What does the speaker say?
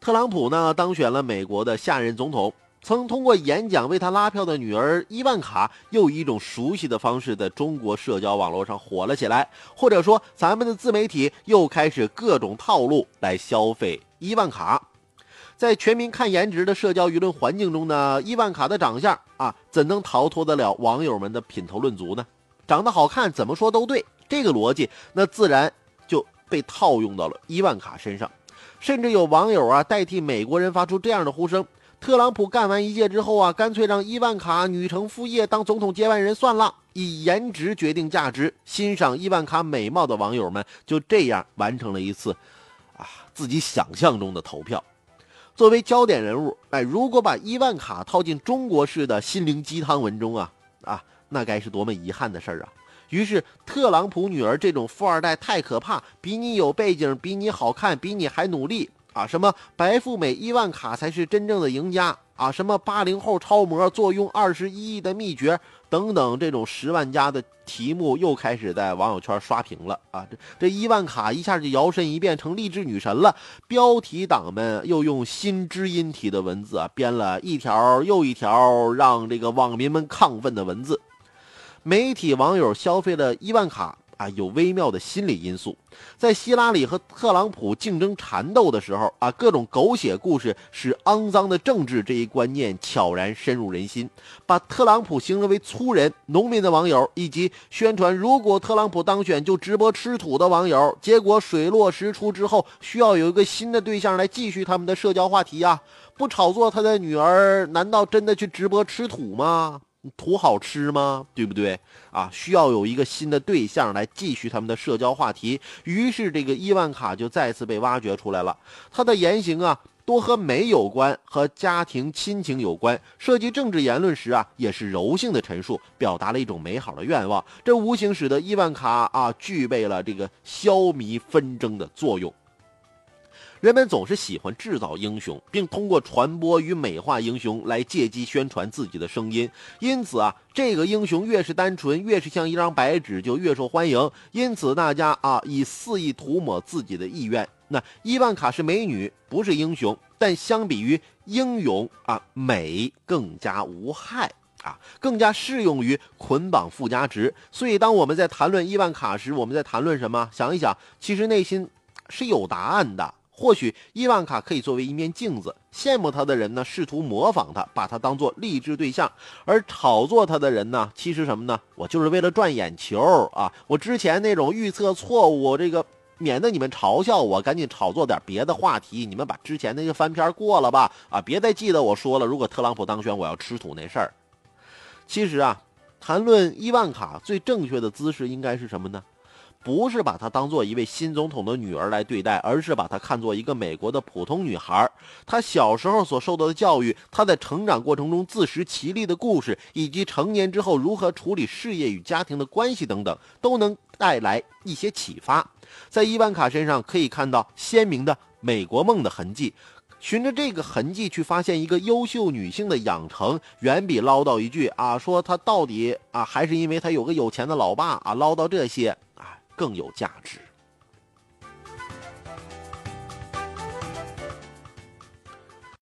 特朗普呢当选了美国的下任总统，曾通过演讲为他拉票的女儿伊万卡，又以一种熟悉的方式在中国社交网络上火了起来。或者说，咱们的自媒体又开始各种套路来消费伊万卡。在全民看颜值的社交舆论环境中呢，伊万卡的长相啊，怎能逃脱得了网友们的品头论足呢？长得好看，怎么说都对，这个逻辑那自然就被套用到了伊万卡身上。甚至有网友啊代替美国人发出这样的呼声：特朗普干完一届之后啊，干脆让伊万卡女承父业当总统接班人算了，以颜值决定价值。欣赏伊万卡美貌的网友们就这样完成了一次啊自己想象中的投票。作为焦点人物，哎，如果把伊万卡套进中国式的心灵鸡汤文中啊啊，那该是多么遗憾的事儿啊！于是，特朗普女儿这种富二代太可怕，比你有背景，比你好看，比你还努力啊！什么白富美伊万卡才是真正的赢家啊！什么八零后超模坐拥二十一亿的秘诀等等，这种十万加的题目又开始在网友圈刷屏了啊！这这伊万卡一下就摇身一变成励志女神了，标题党们又用新知音体的文字啊，编了一条又一条让这个网民们亢奋的文字。媒体网友消费了伊万卡啊，有微妙的心理因素。在希拉里和特朗普竞争缠斗的时候啊，各种狗血故事使肮脏的政治这一观念悄然深入人心，把特朗普形容为粗人、农民的网友，以及宣传如果特朗普当选就直播吃土的网友，结果水落石出之后，需要有一个新的对象来继续他们的社交话题呀。不炒作他的女儿，难道真的去直播吃土吗？图好吃吗？对不对啊？需要有一个新的对象来继续他们的社交话题。于是，这个伊万卡就再次被挖掘出来了。他的言行啊，多和美有关，和家庭亲情有关。涉及政治言论时啊，也是柔性的陈述，表达了一种美好的愿望。这无形使得伊万卡啊，具备了这个消弭纷争的作用。人们总是喜欢制造英雄，并通过传播与美化英雄来借机宣传自己的声音。因此啊，这个英雄越是单纯，越是像一张白纸，就越受欢迎。因此，大家啊，以肆意涂抹自己的意愿。那伊万卡是美女，不是英雄，但相比于英勇啊，美更加无害啊，更加适用于捆绑附加值。所以，当我们在谈论伊万卡时，我们在谈论什么？想一想，其实内心是有答案的。或许伊万卡可以作为一面镜子，羡慕他的人呢，试图模仿他，把他当做励志对象；而炒作他的人呢，其实什么呢？我就是为了赚眼球啊！我之前那种预测错误，这个免得你们嘲笑我，赶紧炒作点别的话题。你们把之前那个翻篇过了吧，啊，别再记得我说了，如果特朗普当选，我要吃土那事儿。其实啊，谈论伊万卡最正确的姿势应该是什么呢？不是把她当做一位新总统的女儿来对待，而是把她看作一个美国的普通女孩。她小时候所受到的教育，她在成长过程中自食其力的故事，以及成年之后如何处理事业与家庭的关系等等，都能带来一些启发。在伊万卡身上可以看到鲜明的美国梦的痕迹。循着这个痕迹去发现一个优秀女性的养成，远比唠叨一句啊，说她到底啊，还是因为她有个有钱的老爸啊，唠叨这些。更有价值。